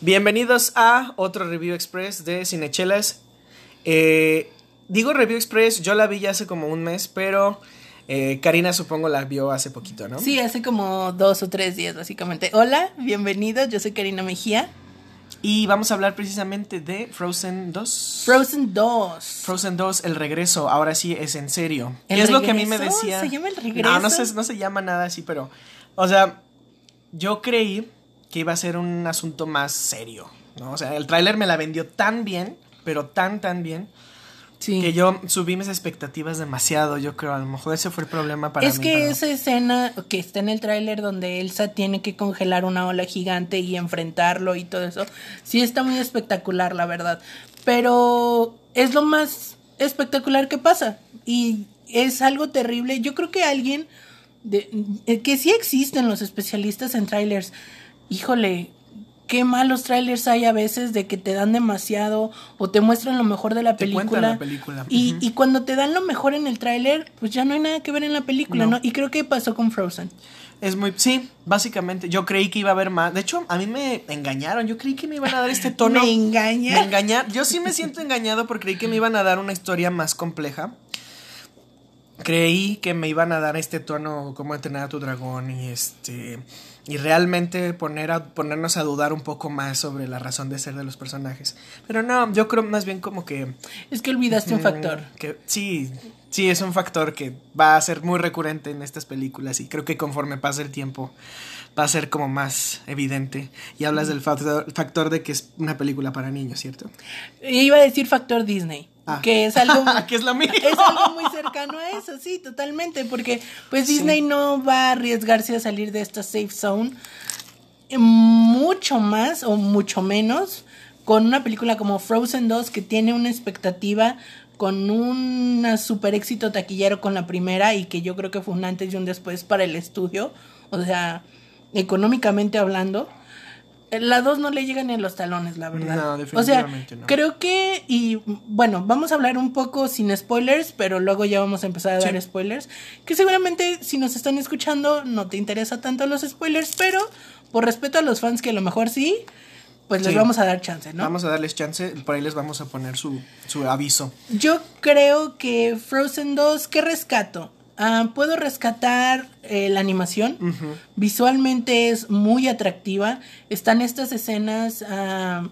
Bienvenidos a otro Review Express de Cinechelas. Eh, digo Review Express, yo la vi ya hace como un mes, pero eh, Karina supongo la vio hace poquito, ¿no? Sí, hace como dos o tres días básicamente. Hola, bienvenidos, yo soy Karina Mejía. Y vamos a hablar precisamente de Frozen 2. Frozen 2. Frozen 2, el regreso, ahora sí es en serio. ¿Qué es lo que a mí me decía? ¿Se llama el regreso? No, no se, no se llama nada así, pero, o sea, yo creí que iba a ser un asunto más serio, ¿no? O sea, el tráiler me la vendió tan bien, pero tan, tan bien, que yo subí mis expectativas demasiado, yo creo, a lo mejor ese fue el problema para es mí. Es que esa escena que está en el tráiler donde Elsa tiene que congelar una ola gigante y enfrentarlo y todo eso, sí está muy espectacular, la verdad, pero es lo más espectacular que pasa y es algo terrible. Yo creo que alguien... De, eh, que sí existen los especialistas en trailers híjole, qué malos trailers hay a veces de que te dan demasiado o te muestran lo mejor de la película. La película. Y, y, cuando te dan lo mejor en el tráiler, pues ya no hay nada que ver en la película, no. Y creo que pasó con Frozen. Es muy, sí, básicamente, yo creí que iba a haber más. De hecho, a mí me engañaron. Yo creí que me iban a dar este tono. me engaña. Me engañar. Yo sí me siento engañado porque creí que me iban a dar una historia más compleja. Creí que me iban a dar este tono, como entrenar a tu dragón y este y realmente poner a, ponernos a dudar un poco más sobre la razón de ser de los personajes. Pero no, yo creo más bien como que... Es que olvidaste un factor. Que, sí, sí, es un factor que va a ser muy recurrente en estas películas y creo que conforme pase el tiempo va a ser como más evidente. Y hablas del factor, factor de que es una película para niños, ¿cierto? Iba a decir factor Disney. Ah. Que es algo. que es lo mismo. Es algo muy cercano a eso, sí, totalmente. Porque, pues, Disney no va a arriesgarse a salir de esta safe zone mucho más o mucho menos con una película como Frozen 2 que tiene una expectativa con un super éxito taquillero con la primera y que yo creo que fue un antes y un después para el estudio. O sea, económicamente hablando. La 2 no le llega ni a los talones, la verdad. No, definitivamente o sea, creo que, y bueno, vamos a hablar un poco sin spoilers, pero luego ya vamos a empezar a dar spoilers. Que seguramente si nos están escuchando no te interesa tanto los spoilers, pero por respeto a los fans que a lo mejor sí, pues les vamos a dar chance, ¿no? Vamos a darles chance, por ahí les vamos a poner su, su aviso. Yo creo que Frozen 2, ¿qué rescato? Ah, puedo rescatar eh, la animación. Visualmente es muy atractiva. Están estas escenas ah,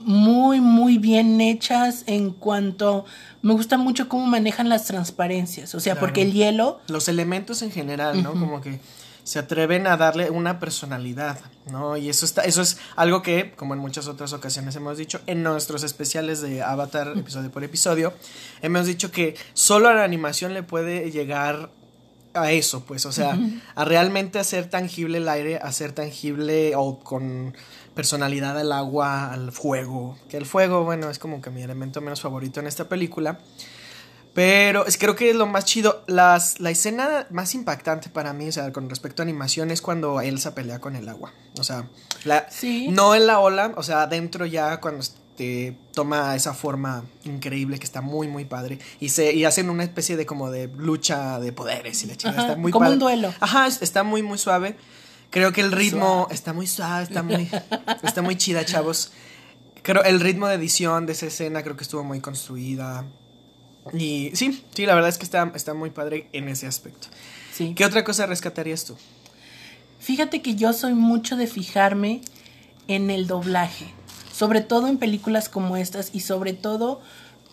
muy, muy bien hechas en cuanto... Me gusta mucho cómo manejan las transparencias. O sea, porque el hielo... Los elementos en general, ¿no? Como que se atreven a darle una personalidad, ¿no? Y eso está, eso es algo que, como en muchas otras ocasiones hemos dicho, en nuestros especiales de Avatar, episodio por episodio, hemos dicho que solo a la animación le puede llegar a eso, pues, o sea, a realmente hacer tangible el aire, hacer tangible o con personalidad al agua, al fuego, que el fuego, bueno, es como que mi elemento menos favorito en esta película. Pero es, creo que es lo más chido. Las, la escena más impactante para mí, o sea, con respecto a animación, es cuando Elsa pelea con el agua. O sea, la, no en la ola, o sea, adentro ya cuando este, toma esa forma increíble que está muy, muy padre. Y, se, y hacen una especie de como de lucha de poderes y la chica está muy Como un duelo. Ajá, está muy, muy suave. Creo que el ritmo está muy suave, está muy, está muy chida, chavos. Creo el ritmo de edición de esa escena creo que estuvo muy construida. Y sí, sí, la verdad es que está, está muy padre en ese aspecto. Sí. ¿Qué otra cosa rescatarías tú? Fíjate que yo soy mucho de fijarme en el doblaje, sobre todo en películas como estas y sobre todo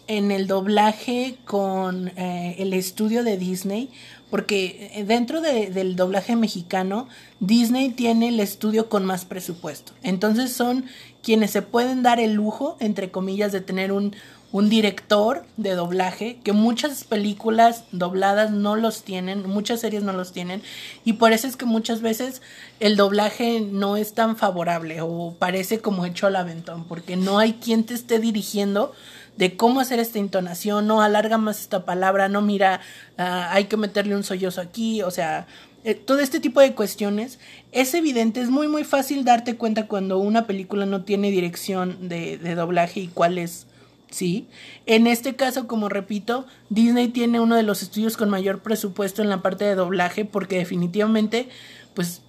en el doblaje con eh, el estudio de Disney, porque eh, dentro de, del doblaje mexicano, Disney tiene el estudio con más presupuesto. Entonces son quienes se pueden dar el lujo, entre comillas, de tener un, un director de doblaje, que muchas películas dobladas no los tienen, muchas series no los tienen, y por eso es que muchas veces el doblaje no es tan favorable o parece como hecho al aventón, porque no hay quien te esté dirigiendo de cómo hacer esta entonación, no alarga más esta palabra, no mira, uh, hay que meterle un sollozo aquí, o sea, eh, todo este tipo de cuestiones es evidente, es muy muy fácil darte cuenta cuando una película no tiene dirección de, de doblaje y cuál es Sí, en este caso, como repito, Disney tiene uno de los estudios con mayor presupuesto en la parte de doblaje porque definitivamente, pues,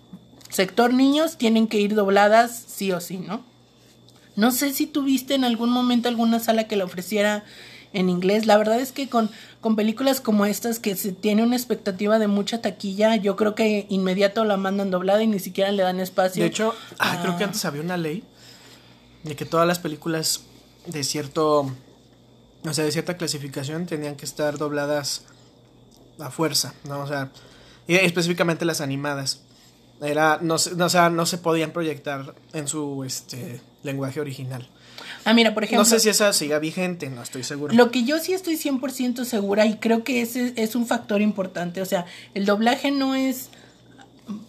sector niños tienen que ir dobladas sí o sí, ¿no? No sé si tuviste en algún momento alguna sala que la ofreciera en inglés. La verdad es que con, con películas como estas que se tiene una expectativa de mucha taquilla, yo creo que inmediato la mandan doblada y ni siquiera le dan espacio. De hecho, ah, creo que antes había una ley de que todas las películas de cierto, o sea, de cierta clasificación tenían que estar dobladas a fuerza, ¿no? O sea, específicamente las animadas. Era, no, no, o sea, no se podían proyectar en su este, lenguaje original. Ah, mira, por ejemplo. No sé si esa siga vigente, no estoy seguro. Lo que yo sí estoy 100% segura y creo que ese es un factor importante. O sea, el doblaje no es.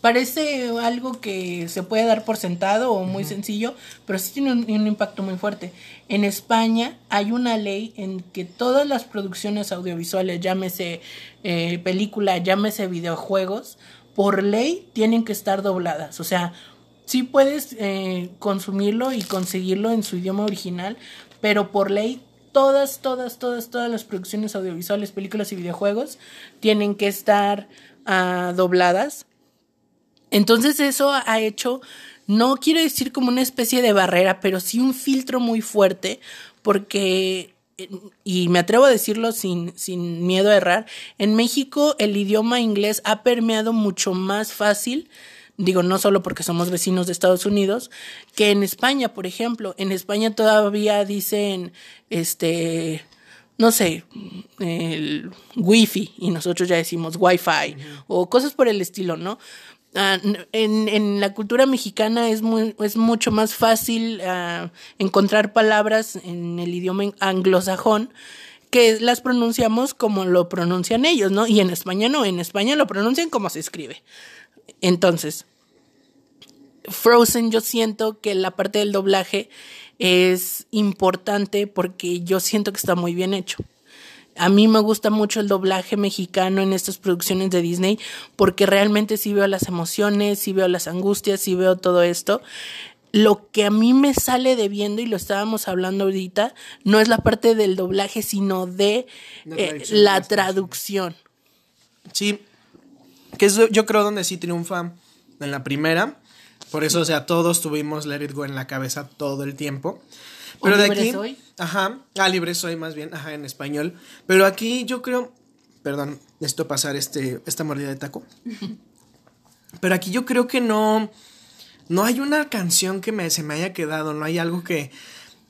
Parece algo que se puede dar por sentado o muy sencillo, pero sí tiene un, impacto muy fuerte. En España hay una ley en que todas las producciones audiovisuales, llámese eh, película, llámese videojuegos, por ley tienen que estar dobladas. O sea, sí puedes eh, consumirlo y conseguirlo en su idioma original, pero por ley todas, todas, todas, todas las producciones audiovisuales, películas y videojuegos tienen que estar ah, dobladas. Entonces eso ha hecho, no quiero decir como una especie de barrera, pero sí un filtro muy fuerte, porque, y me atrevo a decirlo sin, sin miedo a errar, en México el idioma inglés ha permeado mucho más fácil digo, no solo porque somos vecinos de Estados Unidos, que en España, por ejemplo, en España todavía dicen, este, no sé, el wifi y nosotros ya decimos wifi o cosas por el estilo, ¿no? Ah, en, en, la cultura mexicana es, muy, es mucho más fácil uh, encontrar palabras en el idioma anglosajón que las pronunciamos como lo pronuncian ellos, ¿no? Y en España no, en España lo pronuncian como se escribe. Entonces, Frozen yo siento que la parte del doblaje es importante porque yo siento que está muy bien hecho. A mí me gusta mucho el doblaje mexicano en estas producciones de Disney porque realmente sí veo las emociones, sí veo las angustias, sí veo todo esto. Lo que a mí me sale de viendo, y lo estábamos hablando ahorita, no es la parte del doblaje, sino de la eh, traducción. Sí, que es yo creo donde sí triunfa en la primera. Por eso, o sea, todos tuvimos Let It Go en la cabeza todo el tiempo. Pero de aquí. Soy? Ajá. Ah, libre soy más bien, ajá, en español. Pero aquí yo creo. Perdón, esto pasar este, esta mordida de taco. Pero aquí yo creo que no. No hay una canción que me, se me haya quedado, no hay algo que,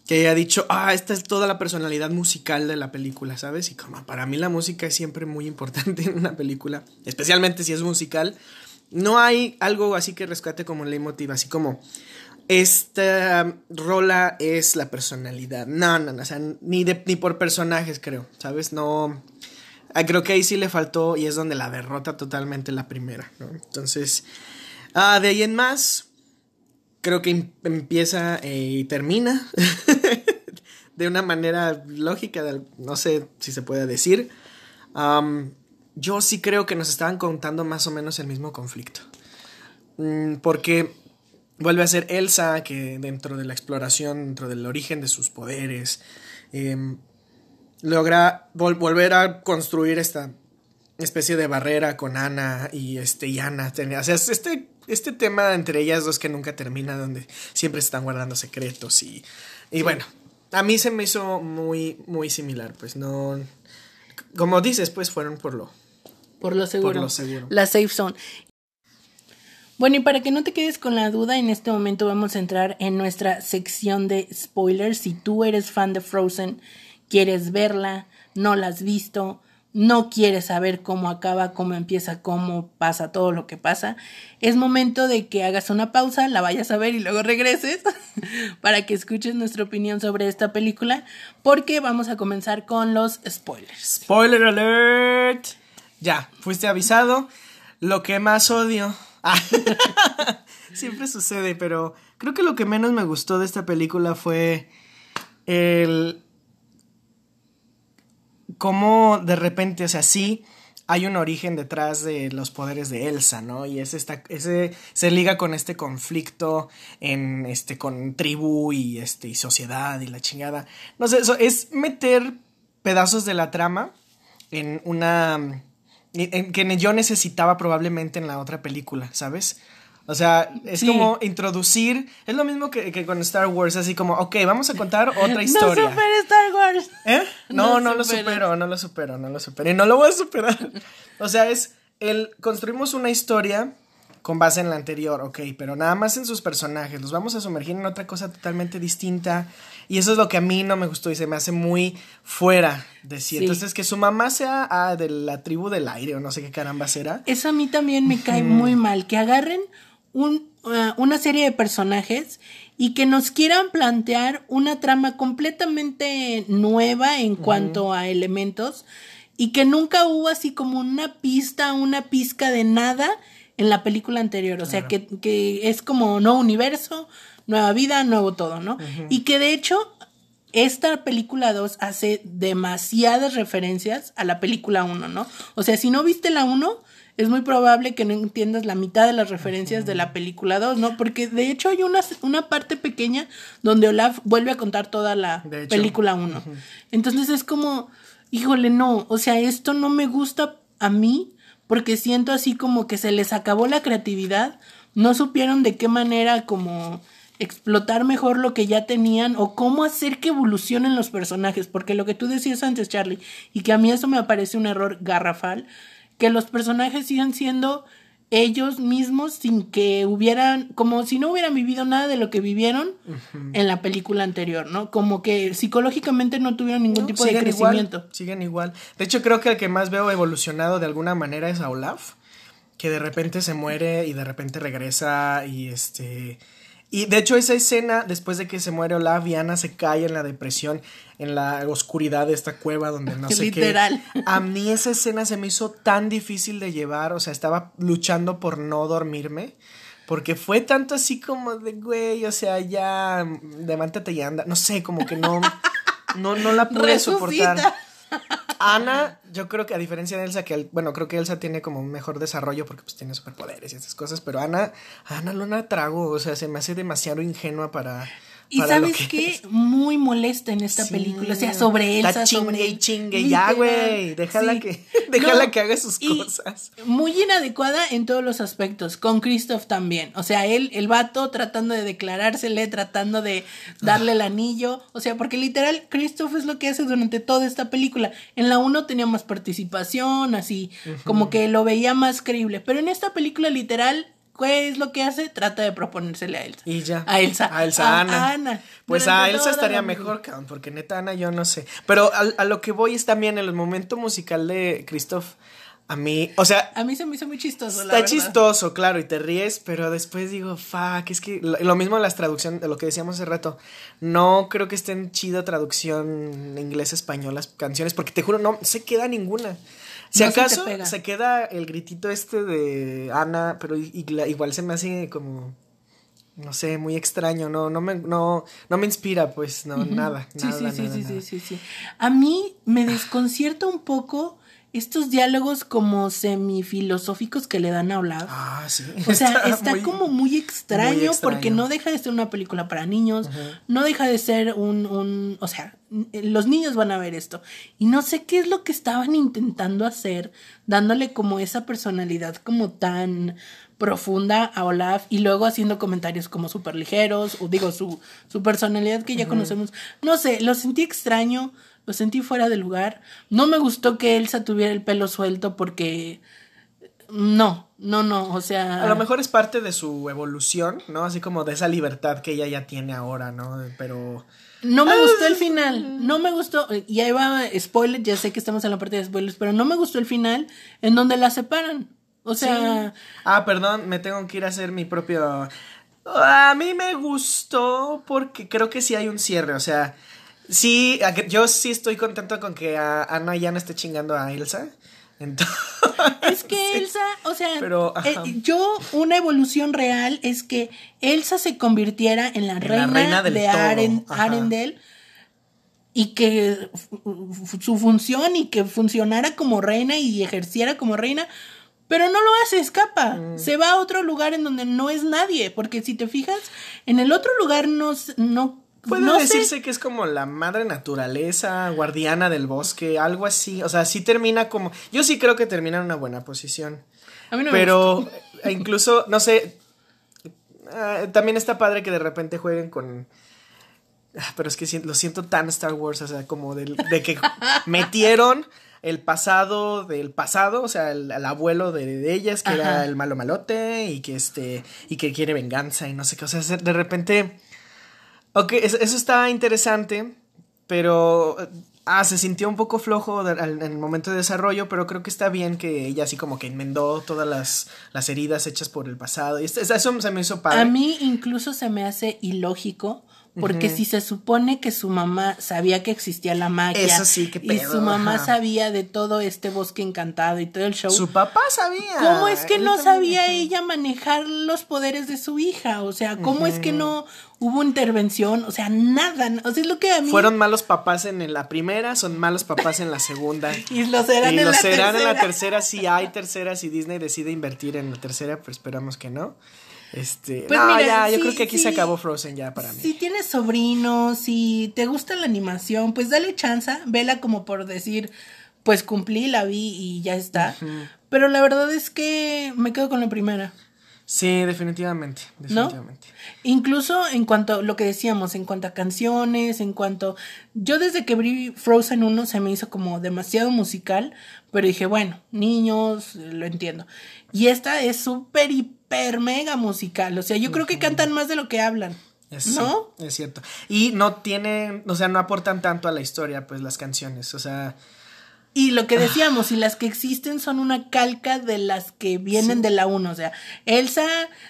que haya dicho, ah, esta es toda la personalidad musical de la película, ¿sabes? Y como para mí la música es siempre muy importante en una película, especialmente si es musical. No hay algo así que rescate como leitmotiv, así como esta rola es la personalidad. No, no, no, o sea, ni, ni por personajes creo, ¿sabes? No... Ah, creo que ahí sí le faltó y es donde la derrota totalmente la primera, ¿no? Entonces, ah, de ahí en más, creo que em, empieza eh, y termina de una manera lógica, no sé si se puede decir yo sí creo que nos estaban contando más o menos el mismo conflicto. Mm, porque vuelve a ser Elsa que dentro de la exploración, dentro del origen de sus poderes, em, logra volver a construir esta especie de barrera con Ana y este y Ana. O sea, este, este tema entre ellas dos que nunca termina, donde siempre se están guardando secretos y, y bueno, a mí se me hizo muy, muy similar, pues no... Como dices, pues fueron por lo, por lo seguro. La safe zone. Bueno, y para que no te quedes con la duda, en este momento vamos a entrar en nuestra sección de spoilers. Si tú eres fan de Frozen, quieres verla, no la has visto, no quieres saber cómo acaba, cómo empieza, cómo pasa todo lo que pasa, es momento de que hagas una pausa, la vayas a ver y luego regreses para que escuches nuestra opinión sobre esta película, porque vamos a comenzar con los spoilers. Spoiler alert. Ya, fuiste avisado. Lo que más odio. Siempre sucede, pero creo que lo que menos me gustó de esta película fue el. cómo de repente, o sea, sí hay un origen detrás de los poderes de Elsa, ¿no? Y es esta, ese se liga con este conflicto en este con tribu y este y sociedad y la chingada. No sé, eso es meter pedazos de la trama en una que yo necesitaba probablemente en la otra película, ¿sabes? O sea, es como introducir. Es lo mismo que, con Star Wars, así como, ok, vamos a contar otra historia. No supero Star Wars. ¿Eh? No, no, lo supero, no lo supero, no lo supero. Y no lo voy a superar. o sea, es el. Construimos una historia con base en la anterior, ok, pero nada más en sus personajes. Los vamos a sumergir en otra cosa totalmente distinta. Y eso es lo que a mí no me gustó y se me hace muy fuera de sí. Entonces, que su mamá sea ah, de la tribu del aire o no sé qué caramba será. Eso a mí también me cae muy mal. Que agarren un, uh, una serie de personajes y que nos quieran plantear una trama completamente nueva en cuanto a elementos y que nunca hubo así como una pista, una pizca de nada en la película anterior. O sea, que, que es como no universo, nueva vida, nuevo todo, ¿no? Y que de hecho esta película 2 hace demasiadas referencias a la película 1, ¿no? O sea, si no viste la 1, es muy probable que no entiendas la mitad de las referencias de la película 2, ¿no? Porque de hecho hay una, una parte pequeña donde Olaf vuelve a contar toda la película 1. Entonces es como, híjole, no, o sea, esto no me gusta a mí porque siento así como que se les acabó la creatividad, no supieron de qué manera como explotar mejor lo que ya tenían o cómo hacer que evolucionen los personajes, porque lo que tú decías antes, Charlie, y que a mí eso me parece un error garrafal, que los personajes sigan siendo ellos mismos sin que hubieran, como si no hubieran vivido nada de lo que vivieron en la película anterior, ¿no? Como que psicológicamente no tuvieron ningún tipo de crecimiento. siguen igual. De hecho, creo que el que más veo evolucionado de alguna manera es a Olaf, que de repente se muere y de repente regresa y este y de hecho esa escena, después de que se muere Olaf y Ana se cae en la depresión, en la oscuridad de esta cueva donde no sé Literal. qué. A mí esa escena se me hizo tan difícil de llevar, o sea, estaba luchando por no dormirme. Porque fue tanto así como de, güey, o sea, ya, levántate y anda. No sé, como que no, no, no la pude soportar. Ana, yo creo que a diferencia de Elsa, que bueno, creo que Elsa tiene como un mejor desarrollo porque pues tiene superpoderes y esas cosas, pero Ana, Ana la trago, o sea, se me hace demasiado ingenua para y sabes qué, muy molesta en esta película, o sea, sobre Elsa, chingue y chingue, ya, güey, déjala que, déjala que haga sus cosas. Muy inadecuada en todos los aspectos, con Christoph también, o sea, él, el vato tratando de declarársele, tratando de darle el anillo, o sea, porque literal, Christoph es lo que hace durante toda esta película, en la 1 tenía más participación, así, como que lo veía más creíble, pero en esta película literal ¿Qué es lo que hace? Trata de proponérsele a Elsa. Y ya. A Elsa. A Elsa, Ana. Pues a Elsa estaría mejor, cabrón, porque neta Ana yo no sé. Pero a, lo que voy es también el momento musical de Christoph. A mí, o sea. A mí se me hizo muy chistoso. Está chistoso, claro, y te ríes, pero después digo, fuck, es que lo, mismo las traducciones, de lo que decíamos hace rato. No creo que estén chido traducción inglés-español las canciones, porque te juro, no se queda ninguna. Si acaso se, queda el gritito este de Ana, pero igual se me hace como no sé, muy extraño, no, no me, no, no me inspira, pues, no, nada, sí, nada, sí, sí, sí, sí, sí, A mí me desconcierta un poco estos diálogos como semifilosóficos que le dan a hablar. Ah, sí. O sea, está, como muy extraño, porque no deja de ser una película para niños, no deja de ser un, un, o sea, los niños van a ver esto. Y no sé qué es lo que estaban intentando hacer, dándole como esa personalidad como tan profunda a Olaf y luego haciendo comentarios como súper ligeros, o digo, su, su personalidad que ya conocemos. No sé, lo sentí extraño lo sentí fuera de lugar. No me gustó que Elsa tuviera el pelo suelto porque no, no, no, o sea... A lo mejor es parte de su evolución, ¿no? Así como de esa libertad que ella ya tiene ahora, ¿no? Pero... No me gustó el final, no me gustó, y ahí va, spoiler, ya sé que estamos en la parte de spoilers, pero no me gustó el final en donde la separan. O sea... Ah, perdón, me tengo que ir a hacer mi propio... A mí me gustó porque creo que sí hay un cierre, o sea, Sí, yo sí estoy contento con que Ana ya no esté chingando a Elsa. Entonces, es que Elsa, o sea, eh, yo una evolución real es que Elsa se convirtiera en la, reina, de Arendelle y que su función y que funcionara como reina y ejerciera como reina, pero no lo hace, escapa. Mm. Se va a otro lugar en donde no es nadie, porque si te fijas, en el otro lugar no, no Puede decirse que es como la madre naturaleza, guardiana del bosque, algo así. O sea, sí termina como. Yo sí creo que termina en una buena posición. A mí no Pero me incluso, no sé. ah, también está padre que de repente jueguen con... ah, Pero es que lo siento tan Star Wars, o sea, como de que metieron el pasado del pasado, o sea, el, el abuelo de, de ellas, que era el malo malote, y que este, y que quiere venganza y no sé qué. O sea, se- de repente. Ok, es- eso está interesante, pero. Ah, se sintió un poco flojo en el momento de desarrollo, pero creo que está bien que ella así como que enmendó todas las, las heridas hechas por el pasado. Y es- es- eso se me hizo padre. A mí incluso se me hace ilógico. Porque si se supone que su mamá sabía que existía la magia Eso sí, qué y pedo, su mamá ajá. sabía de todo este bosque encantado y todo el show, Su papá sabía. ¿cómo es que Él no también, sabía ella manejar los poderes de su hija? O sea, ¿cómo es que no hubo intervención? O sea, nada. O sea, es lo que a mí... Fueron malos papás en la primera, son malos papás en la segunda. Y lo serán y en lo la serán en la tercera. tercera si hay tercera, si Disney decide invertir en la tercera, pero esperamos que no. Este, Pues no, mira, ya, yo sí, creo que aquí sí. se acabó Frozen ya para mí. Si tienes sobrinos, si te gusta la animación, pues dale chance, vela como por decir, pues cumplí, la vi y ya está. Pero la verdad es que me quedo con la primera. Sí, definitivamente, ¿No? definitivamente. Incluso en cuanto a lo que decíamos, en cuanto a canciones, en cuanto... Yo desde que vi Frozen 1 se me hizo como demasiado musical, pero dije, bueno, niños, lo entiendo. Y esta es súper, hiper, mega musical. O sea, yo creo que cantan más de lo que hablan. Es, ¿No? sí, es cierto. Y no tienen, o sea, no aportan tanto a la historia, pues las canciones. O sea, Y lo que decíamos, y las que existen son una calca de las que vienen de la 1. O sea, Elsa.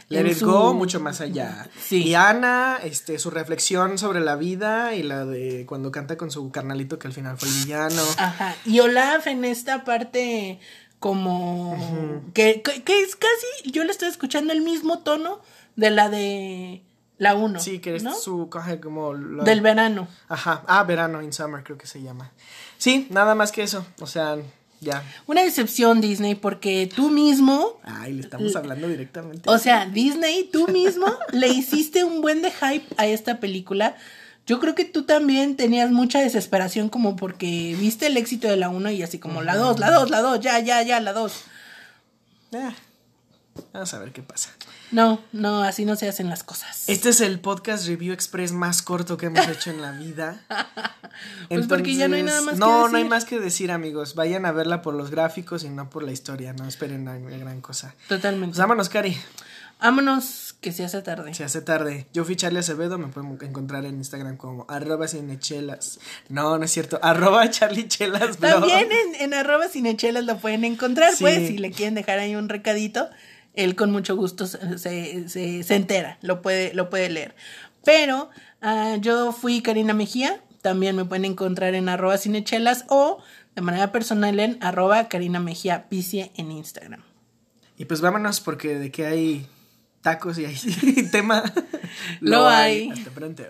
Let en It su- Go mucho más allá. Sí. Y Ana, este, su reflexión sobre la vida y la de cuando canta con su carnalito que al final fue el villano. Ajá. Y Olaf en esta parte como que, que, que es casi, yo le estoy escuchando el mismo tono de la de la 1. Sí, que es ¿no? su coge como Del verano. Ajá. Ah, verano in summer creo que se llama. Sí, nada más que eso. O sea, ya. Una decepción Disney porque tú mismo, Ay, le estamos hablando directamente. o sea, Disney, tú mismo le hiciste un buen de hype a esta película. Yo creo que tú también tenías mucha desesperación como porque viste el éxito de la 1 y así como la 2, la 2, la 2, ya, ya, ya, la 2. Ah, vamos a ver qué pasa. No, no, así no se hacen las cosas. Este es el podcast review express más corto que hemos hecho en la vida. Pues porque ya no hay nada más que No, no hay decir. más que decir, amigos. Vayan a verla por los gráficos y no por la historia. No esperen la gran cosa. Totalmente. Pues vámonos, Cari. Vámonos, que se hace tarde. Se hace tarde. Yo fui Charlie Acevedo. Me pueden encontrar en Instagram como arroba cinechelas. No, no es cierto. Arroba charlichelas. blog. También en, en arroba cinechelas lo pueden encontrar, Sí. pues, si le quieren dejar ahí un recadito, él con mucho gusto se, se, se- se entera, lo puede, lo puede leer. Pero ah, yo fui Karina Mejía, también me pueden encontrar en arroba cinechelas o de manera personal en arroba Karina Mejía Picie en Instagram. Y pues vámonos porque de que hay tacos y hay tema. Lo hay. Hasta pronto.